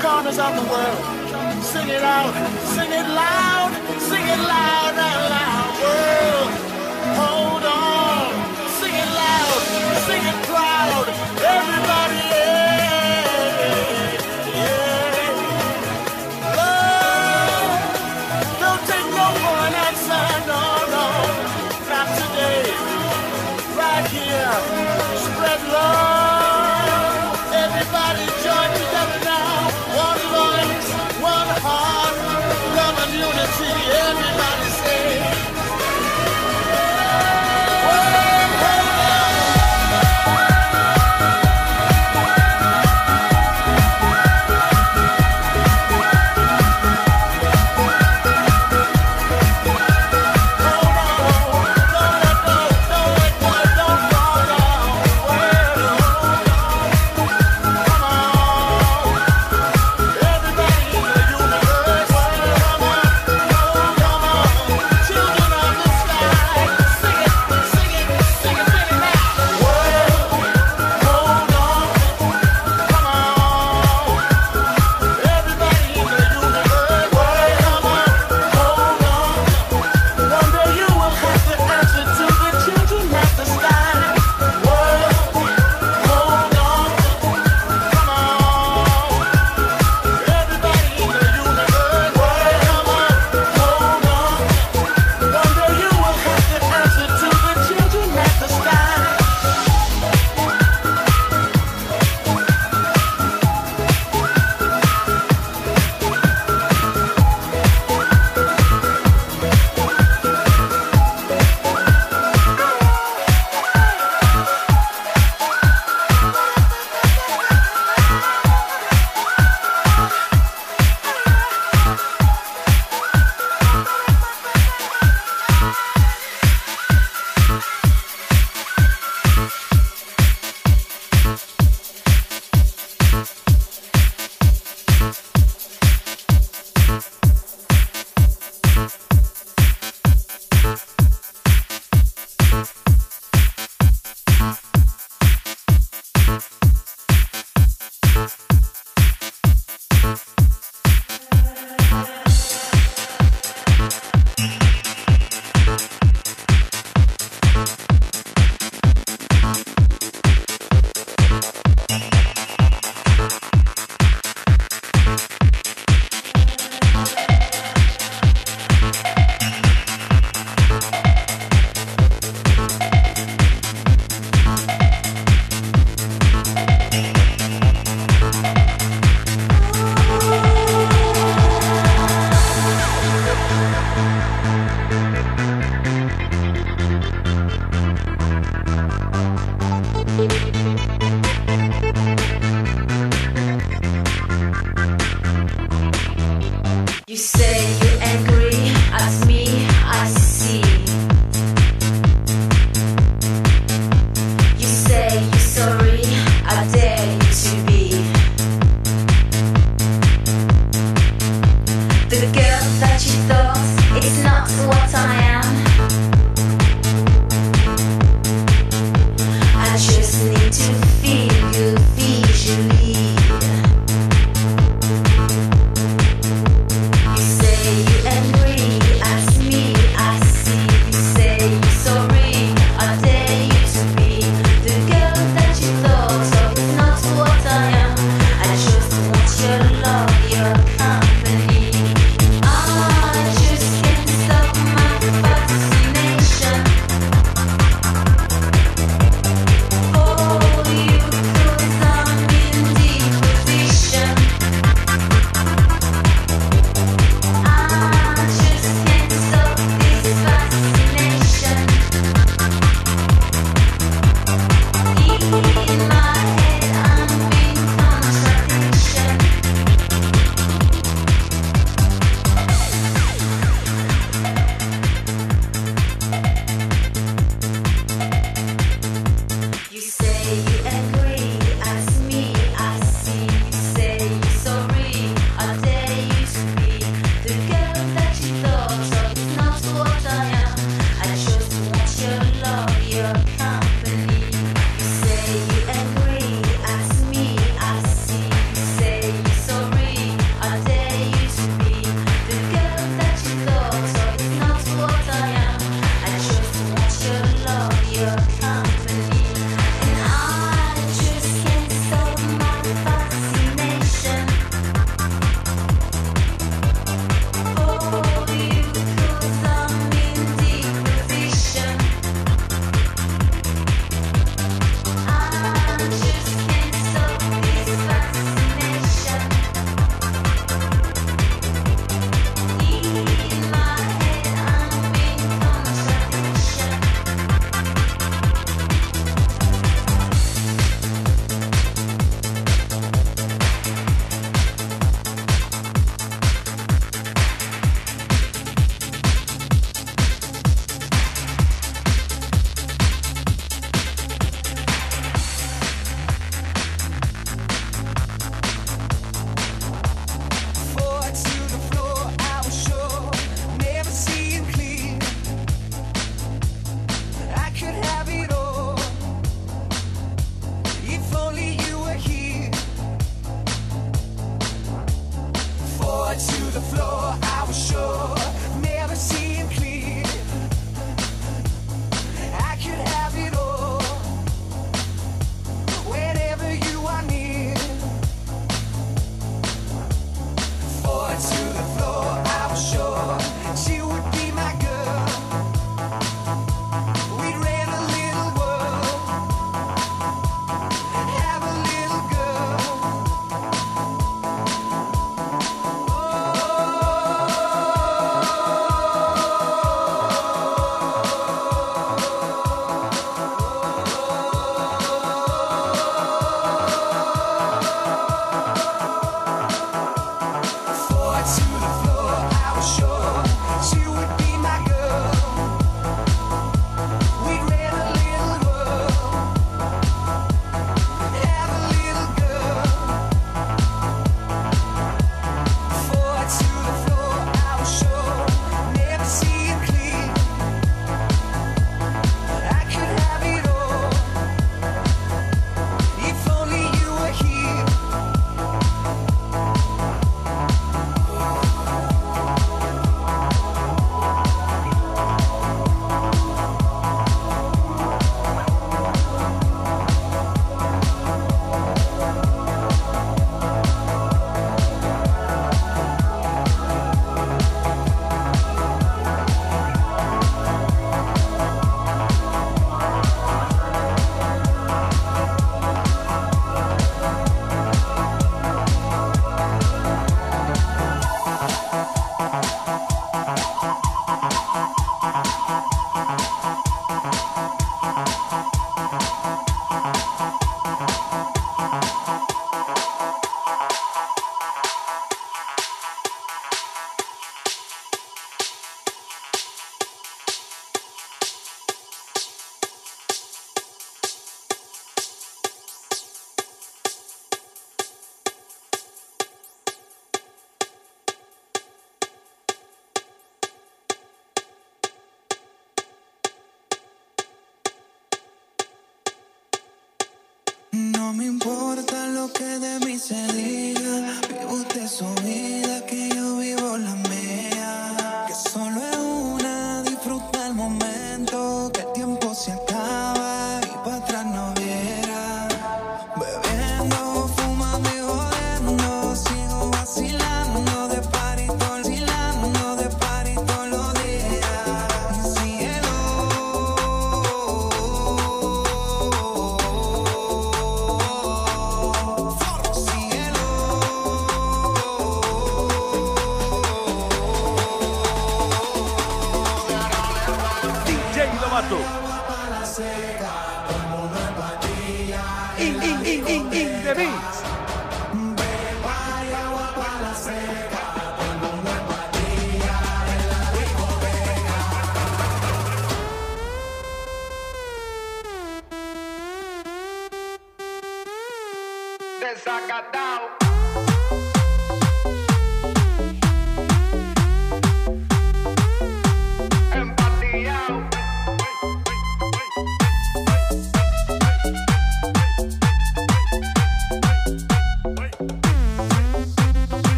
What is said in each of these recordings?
corners of the world. Sing it out, sing it loud, sing it loud and loud. World.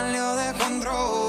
Salió de control.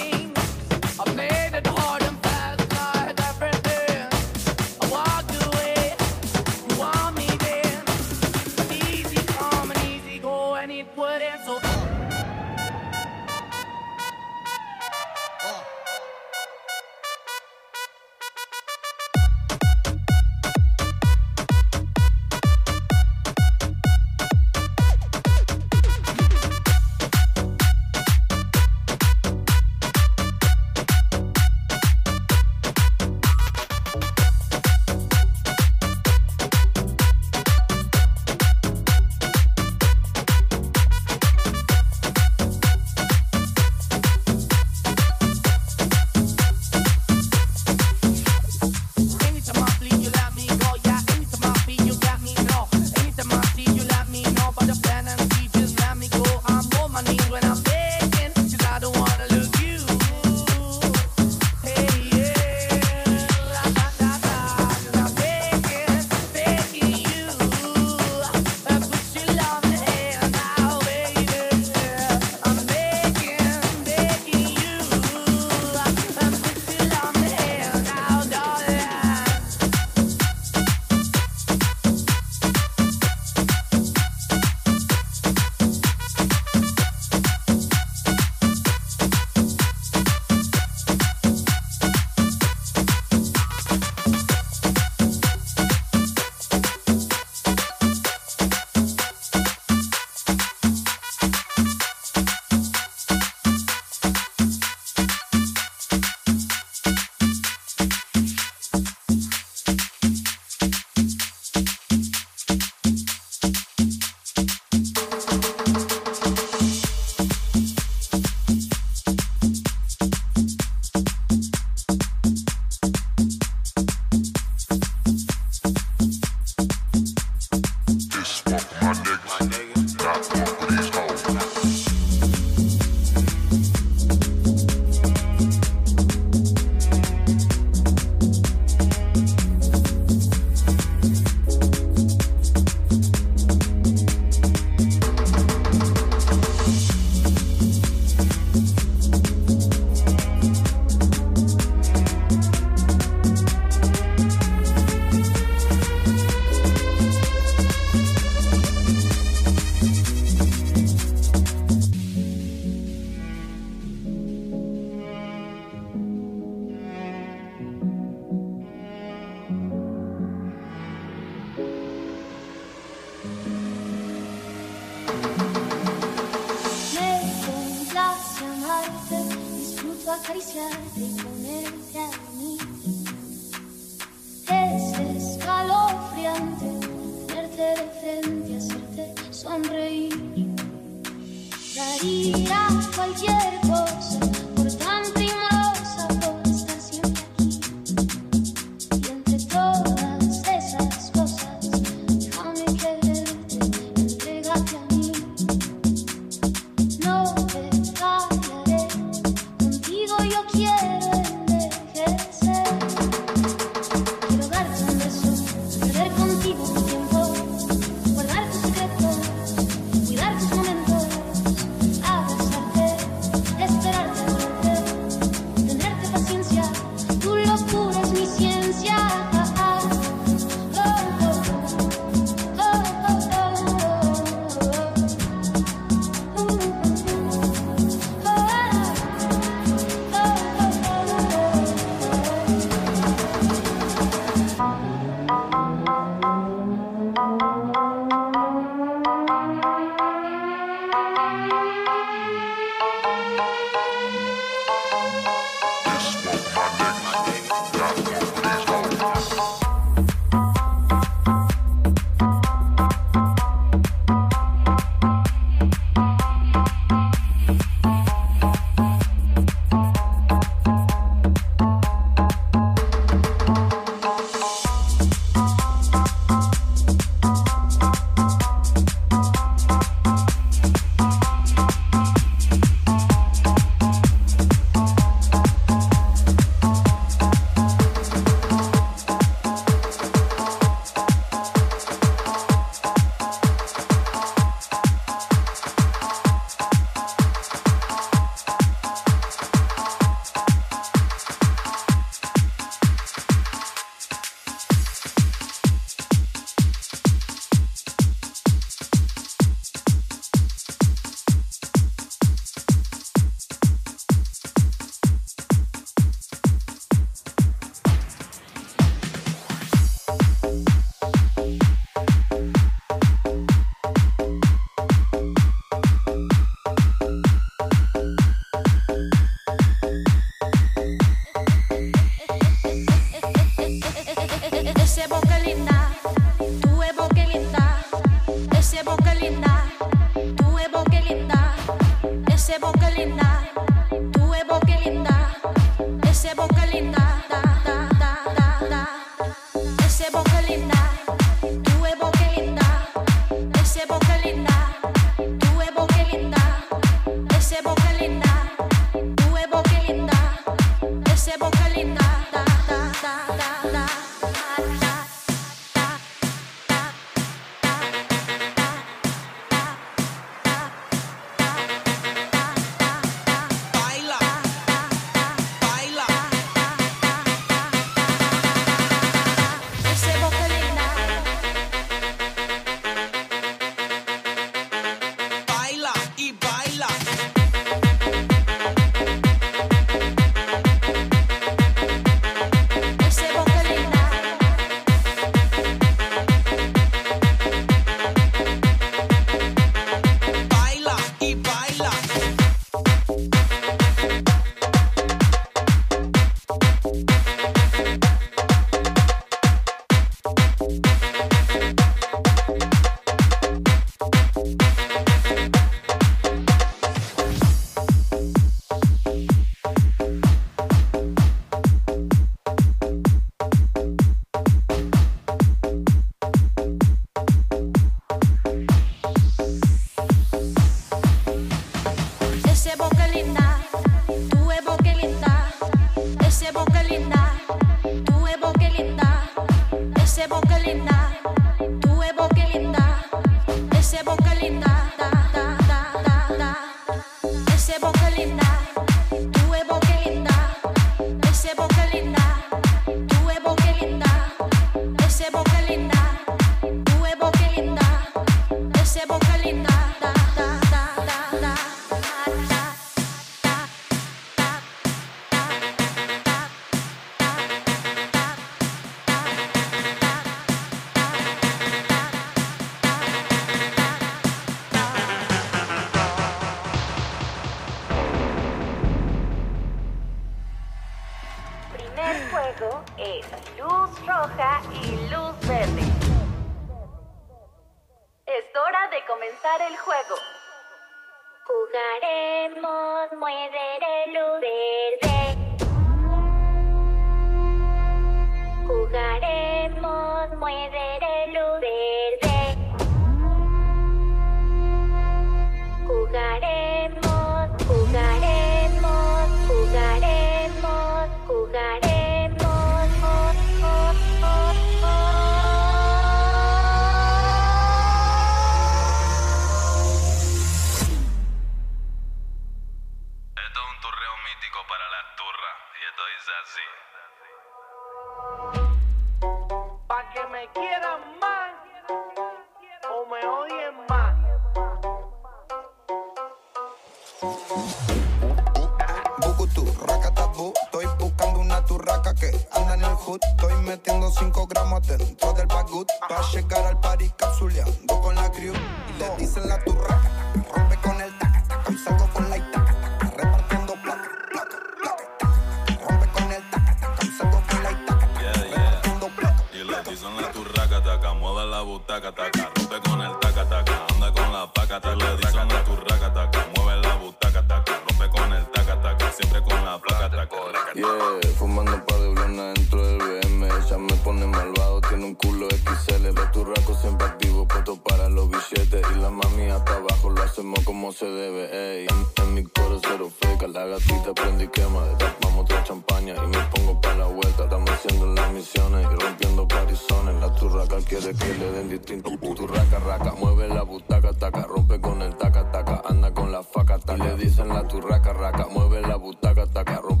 Fumando un par de dentro del BM. Ella me pone malvado, tiene un culo XL. Ve tu raco siempre activo, puesto para los billetes. Y la mami hasta abajo lo hacemos como se debe. Ey, en, mi coro cero feca, la gatita prende y quema. De rap vamos otra champaña y me pongo para la vuelta. Estamos haciendo las misiones y rompiendo parizones. La turraca quiere que le den distinto. Turraca, raca, mueve la butaca, taca, rompe con el taca, taca, anda con la faca, taca. Le dicen la turraca, raca, mueve la butaca, taca, rompe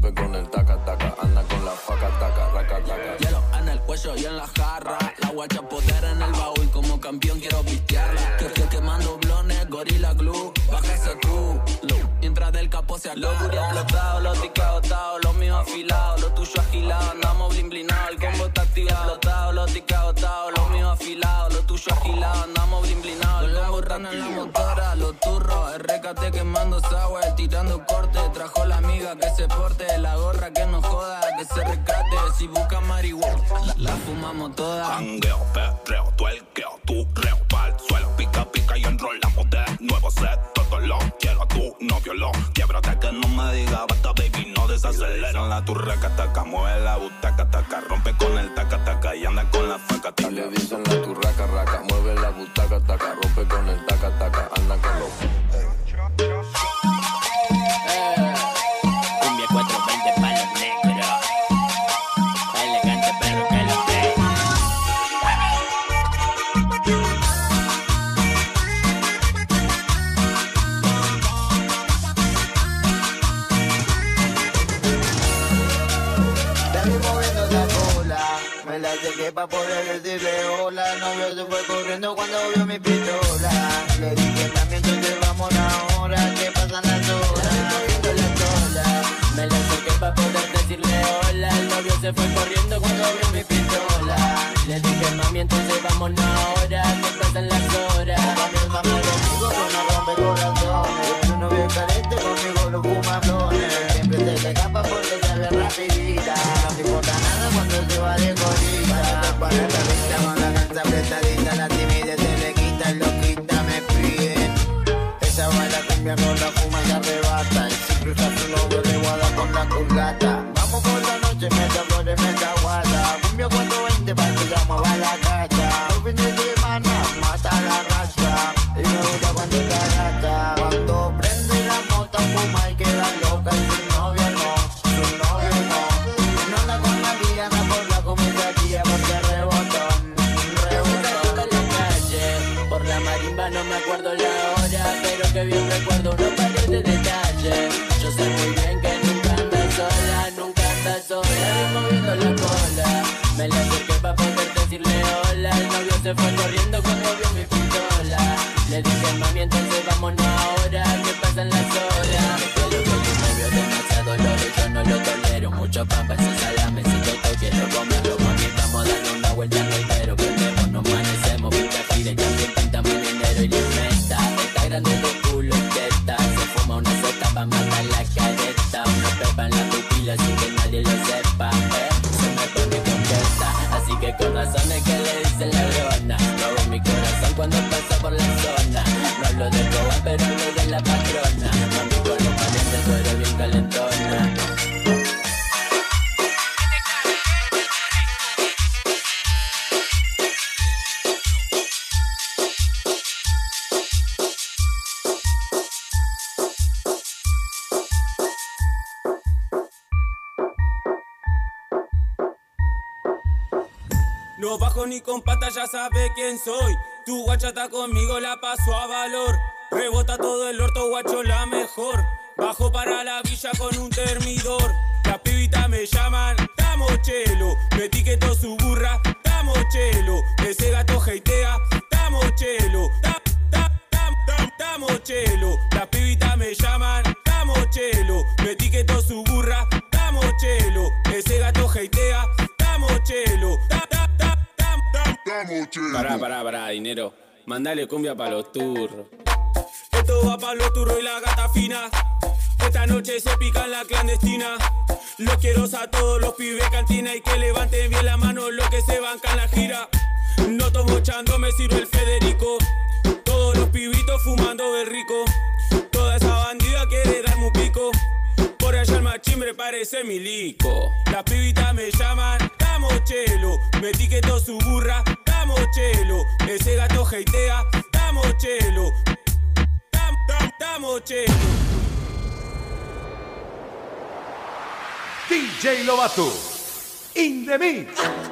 en el cuello y en la jarra. La guacha poder en el baúl. Como campeón quiero pistearla. Que, que quemando blones, gorila glue. Bájese tú. Mientras del capó se Lo booty explotado, los tickets agotados. Los míos afilados, lo tuyo agilado. Andamos blin blinado, el combo está activado. Explotado, los tickets agotados. Los míos afilados, lo tuyo agilado. En la motora. Los turros, RKT quemando sour. Tirando corte, trajo la amiga que se porte. La gorra que no joda, que se rescate. Si busca marihuana, la, la fumamos toda. Jangueo, perreo, tuerqueo, turreo, pa'l suelo, pica, pica y enrolamos de nuevo set. Todo lo quiero a tu novio, lo quiebrate que no me diga basta, baby, no desacelera. La turraca, taca, mueve la butaca, taca, rompe con el taca, taca y anda con la faca, Y taca. le dicen la turraca, raca, mueve la butaca, taca, pa' poder decirle hola. Novio se fue corriendo cuando vio mi pistola. Le dije también entonces vamos ahora, que pasan las horas. La vi moviendo la cola, Me la acerqué pa' poder decirle hola. El novio se fue corriendo cuando vio mi pistola. Le dije, mami, entonces vámonos ahora. Que pasan las horas. Para Tu guacha está conmigo, la paso a valor. Rebota todo el orto, guacho, la mejor. Bajo para la villa con un termidor. Las pibitas me llaman, Tamochelo. Me etiquetó su burra, Tamochelo. pará, pará, pará, dinero. Mandale cumbia para los turros. Esto va para los turros y la gata fina. Esta noche se pica en la clandestina. Los quiero a todos los pibes cantina y que levanten bien la mano los que se bancan la gira. No tomo chando, me sirve el Federico. Todos los pibitos fumando de rico. Toda esa bandida quiere darme un pico. Por allá el machimbre parece milico. Las pibitas me llaman Camochelo. Metí que todo su burra damos chelo. Ese gato heitea, damos chelo. Dam, damos chelo. DJ Lovato, in the mix.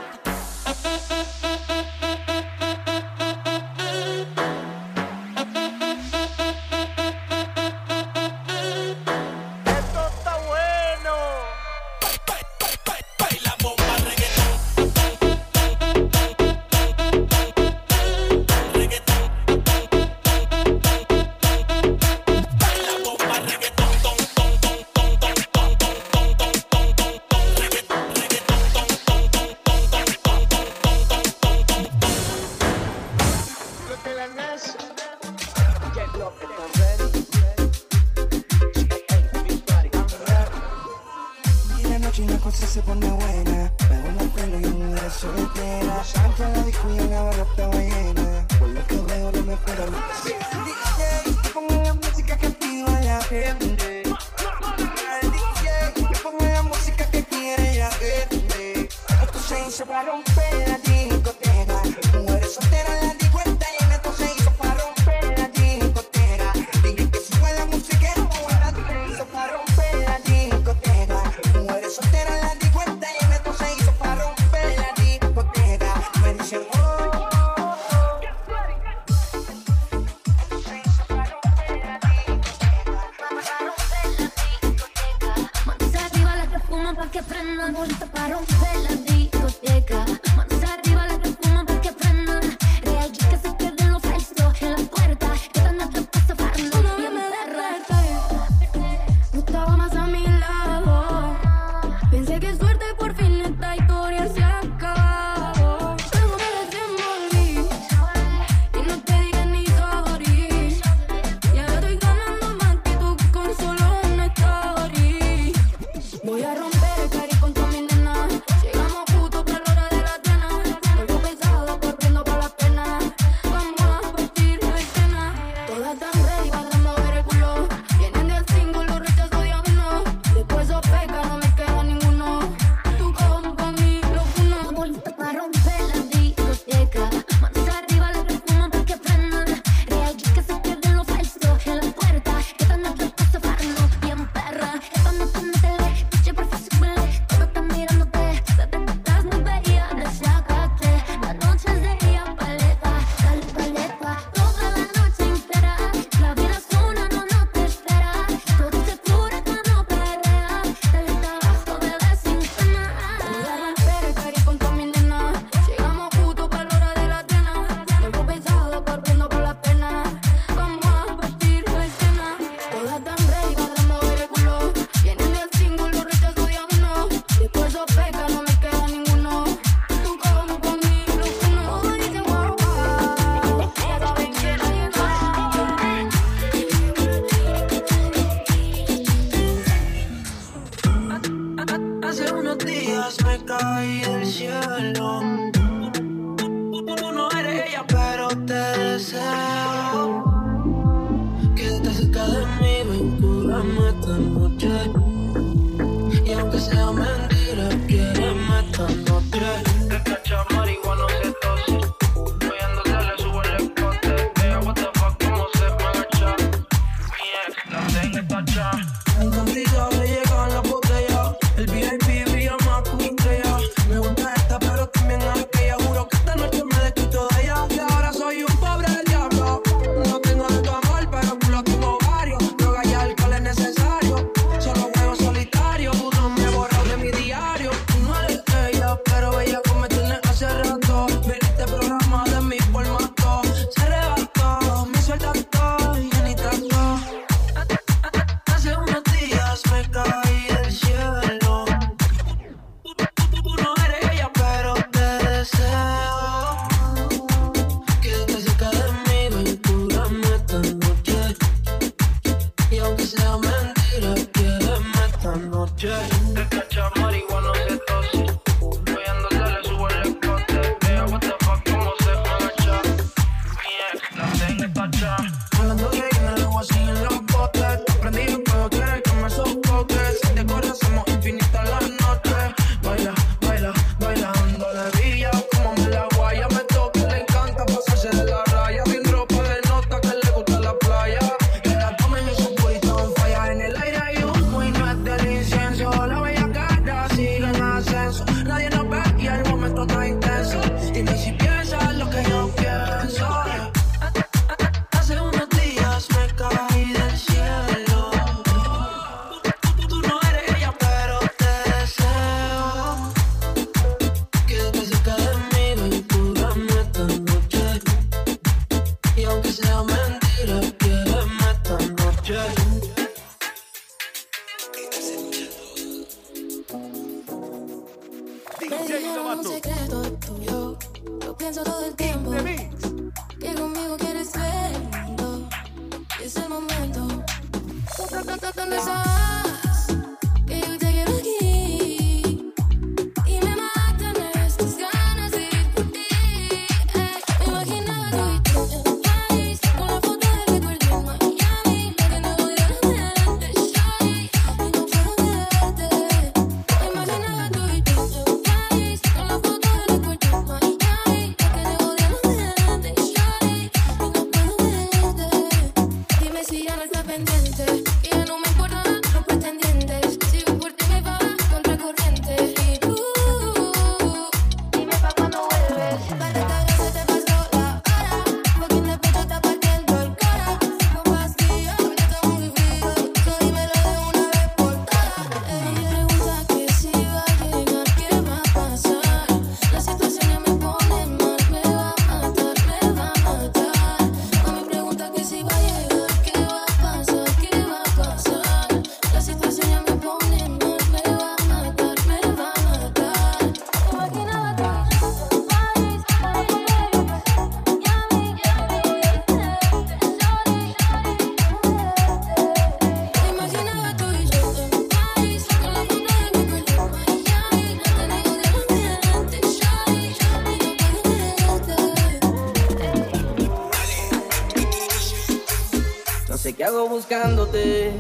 buscándote?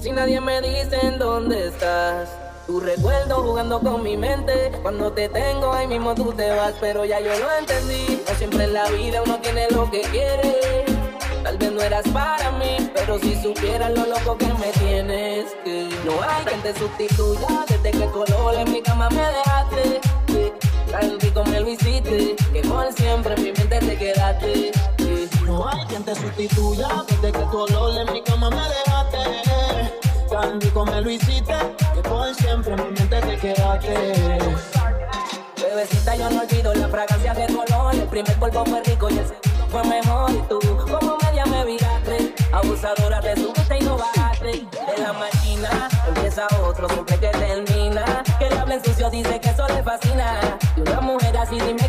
Si nadie me dice en dónde estás. Tu recuerdo jugando con mi mente. Cuando te tengo ahí mismo tú te vas, pero ya yo lo entendí. No siempre en la vida uno tiene lo que quiere. Tal vez no eras para mí, pero si supieras lo loco que me tienes. Que no hay quien te sustituya desde que el color en mi cama me dejaste. Tan rico me lo hiciste, que por siempre en mi mente te quedaste. No hay quien te sustituya desde que tu olor en mi cama me dejaste. Tan rico me lo hiciste que por siempre en mi mente te quedaste. Bebecita, yo no olvido la fragancia de tu. El primer polvo fue rico y el segundo fue mejor. Y tú, como media me viraste, abusadora, te subiste y no bajaste. De la máquina empieza otro, siempre que termina. Que le hablen sucio, dice que eso le fascina. Y una mujer así, dime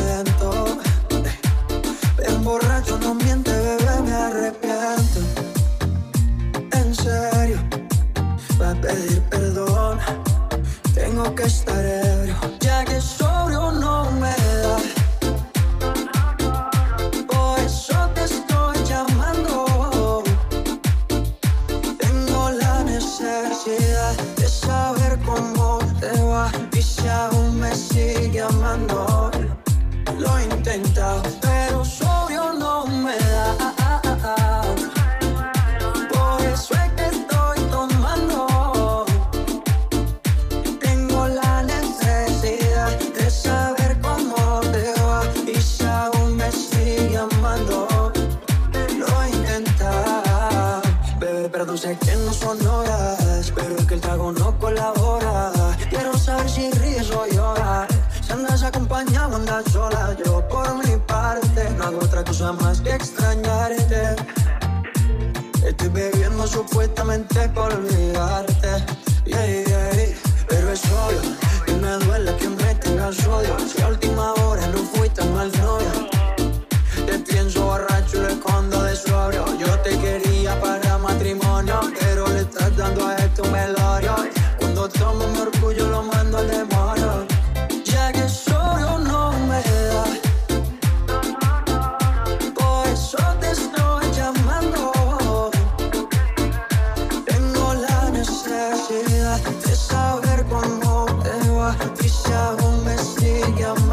just like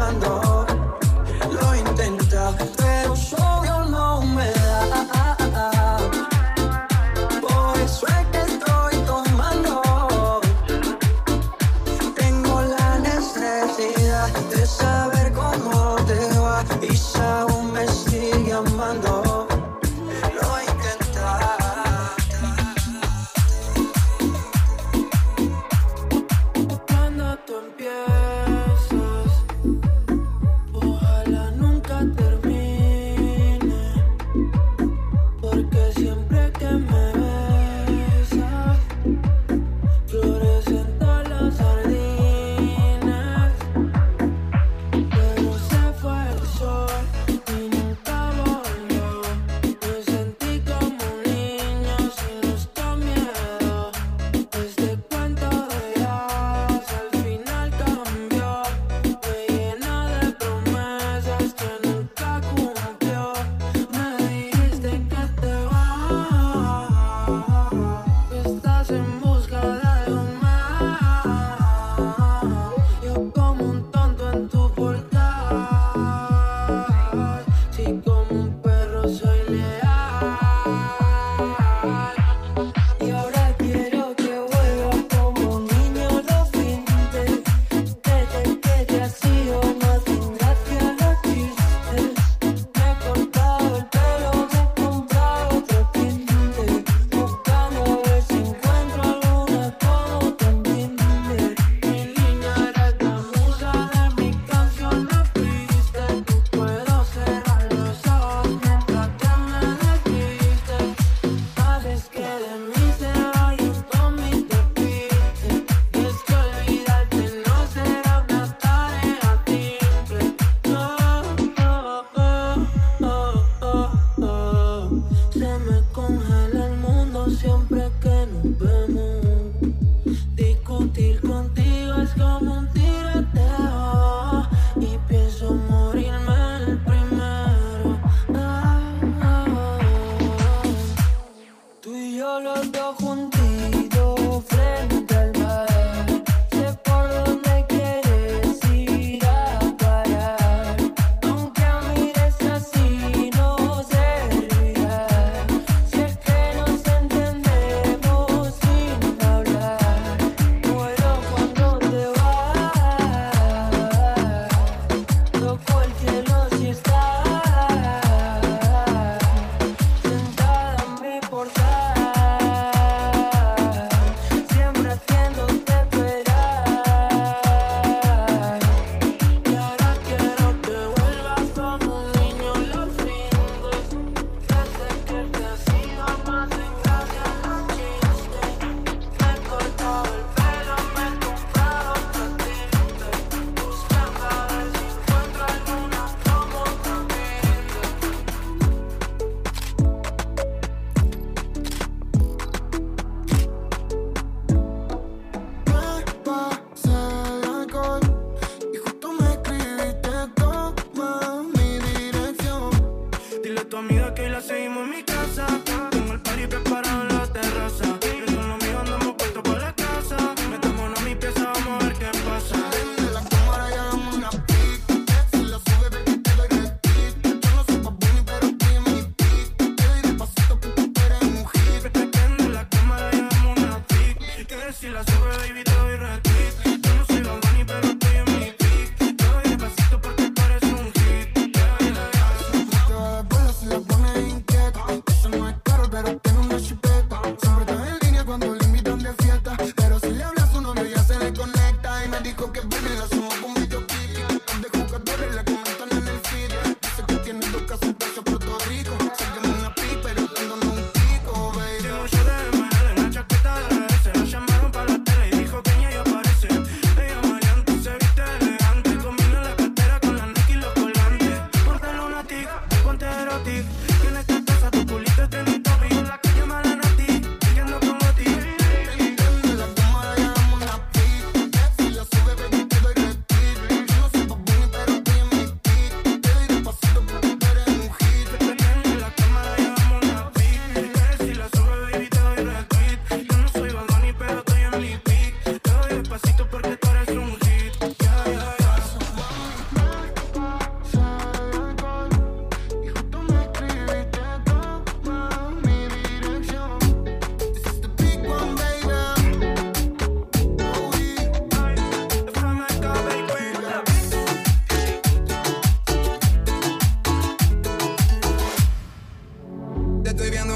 난 너.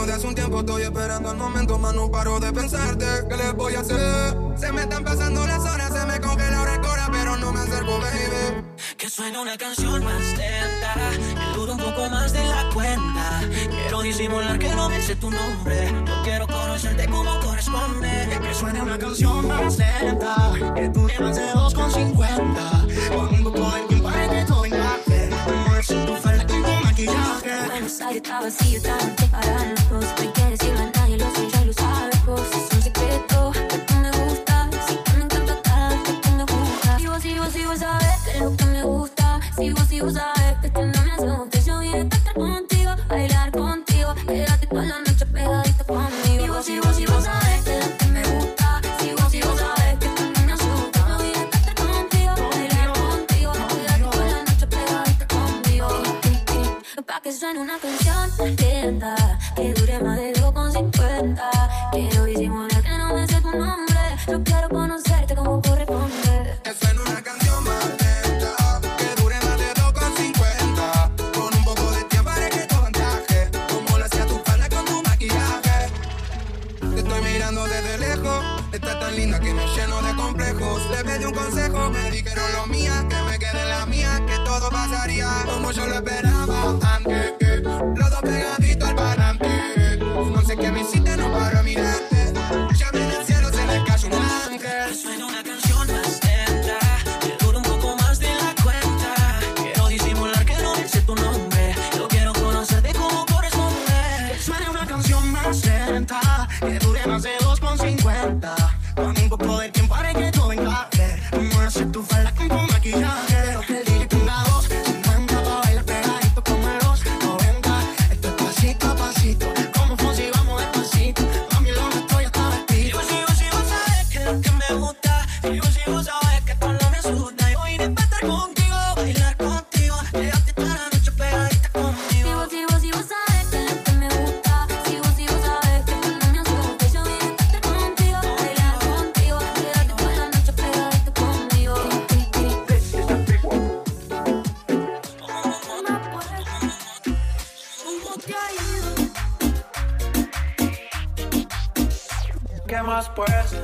de hace un tiempo, estoy esperando el momento, más no paro de pensarte. ¿Qué les voy a hacer? Se me están pasando las horas, se me congela ahora cora, pero no me acerco, baby. Que suene una canción más lenta, me duro un poco más de la cuenta. Quiero disimular que no me sé tu nombre, no quiero conocerte como corresponde. Que suene una canción más lenta, que dure más de 2,50. Hay estaba así, estaba en los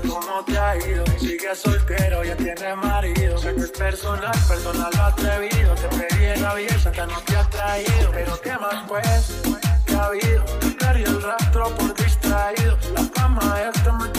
¿Cómo te ha ido? Sigues soltero, ya tienes marido. Sé que es personal, personal lo atrevido. Te pedí el Santa no te ha traído. Pero qué más pues, que ha habido. Perdí el rastro por distraído. La fama cama esta me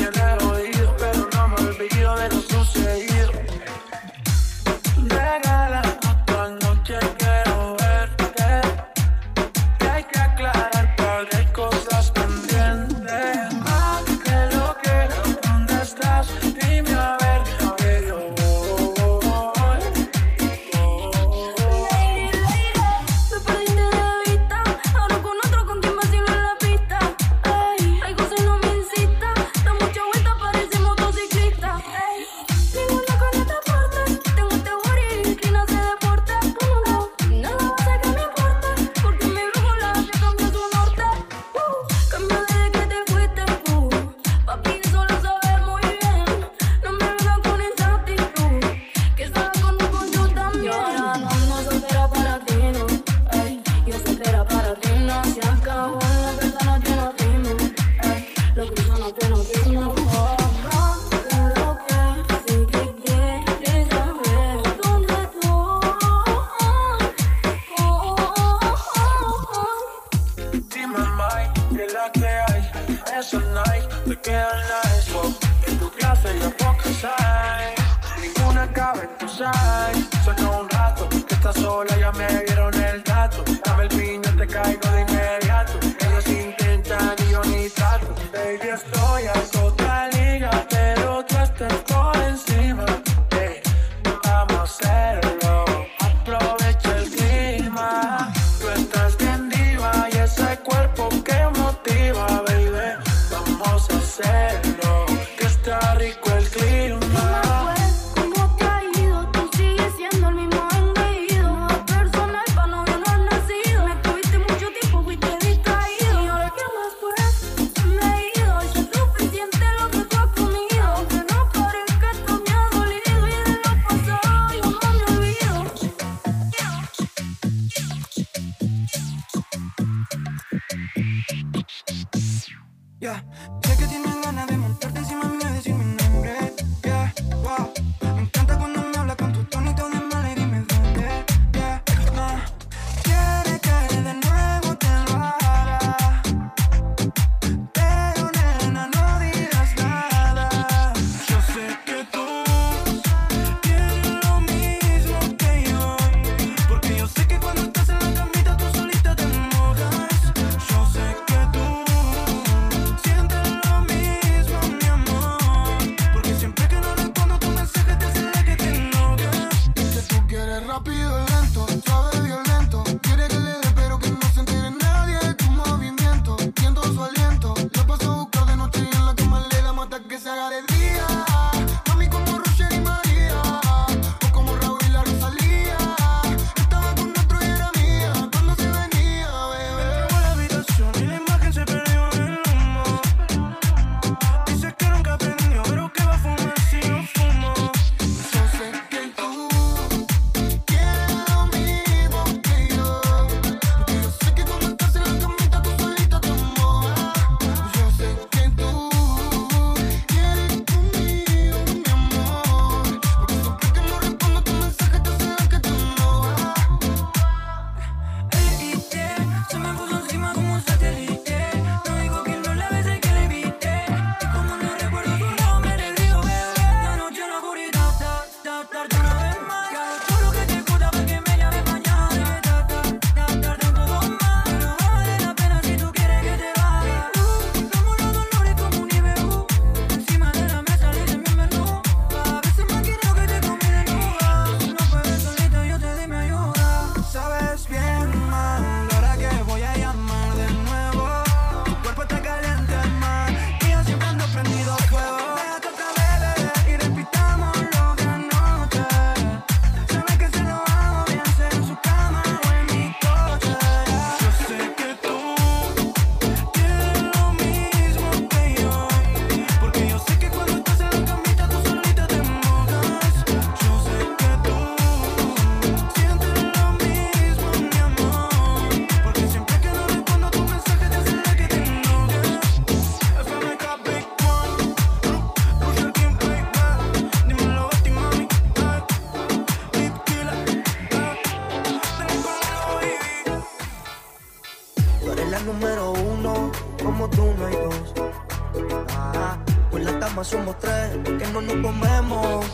comemos.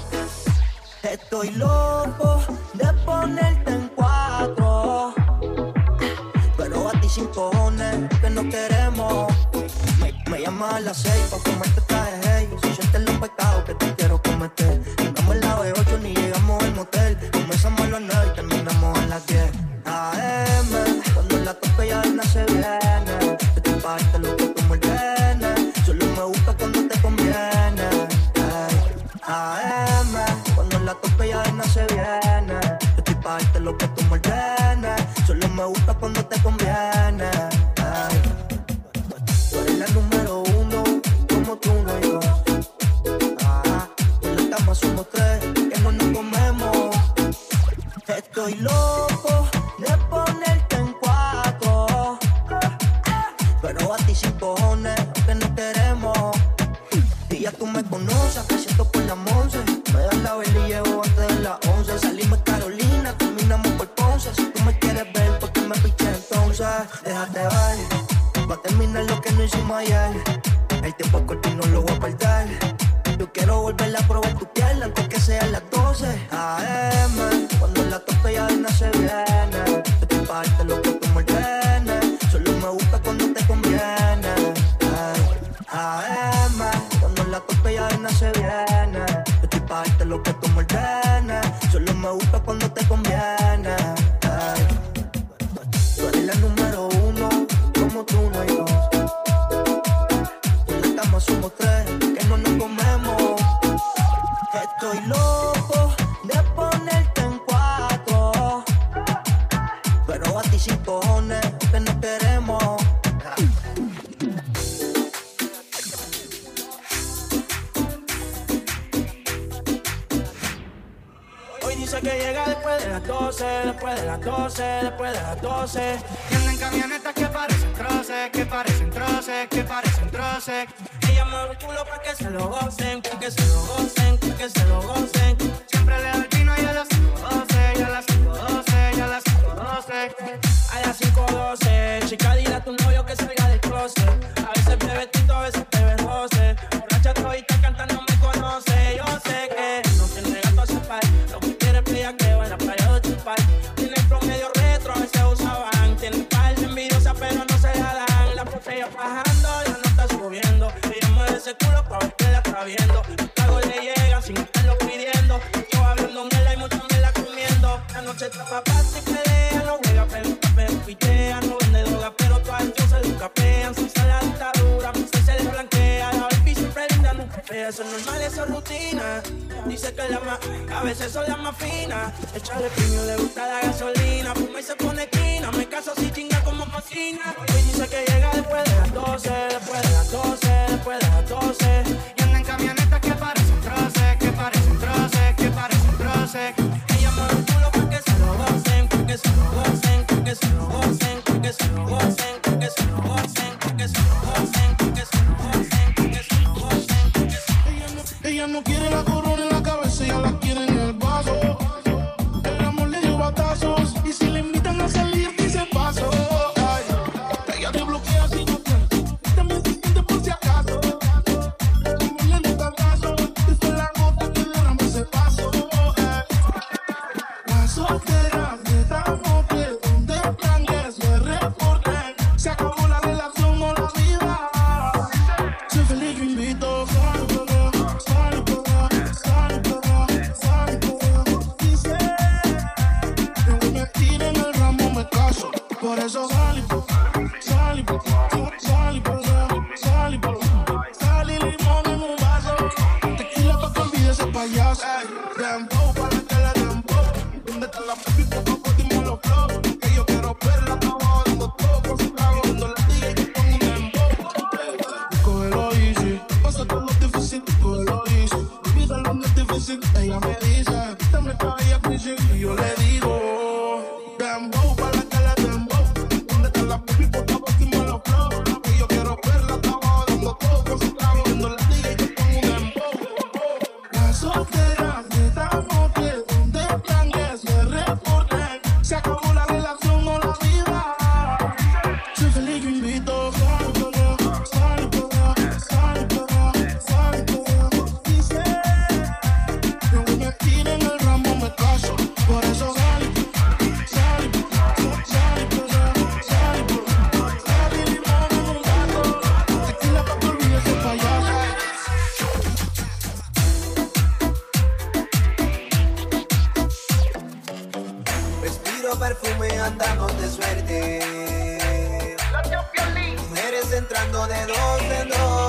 Estoy loco de ponerte en cuatro. Pero a ti sin cojones que no queremos. Me, me llama a las seis pa' comerte traje. Si sientes up right high. la más, a veces son las más finas. Echarle piño le gusta la gasolina, fuma y se pone esquina. Me caso si chinga como cocina. Hoy dice que llega después de las 12, después de las 12, después de las 12. Y andan camionetas que parecen troces, que parecen troces, que parecen troces. Ella mueve el culo porque se lo gocen, porque se lo gocen, porque se lo gocen, porque se lo gocen. Perfume andamos de suerte. Mujeres entrando de dos en dos.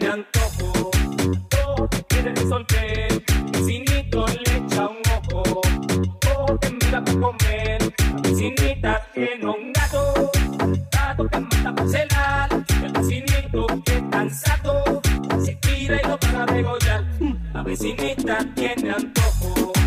me antojo. Oh, que te solté, vecinito le echa un ojo. Oh, que me da comer, vecinita tiene un gato. Gato que mata por celar. el vecinito que es tan sato. Se tira y no para degollar, la vecinita tiene antojo.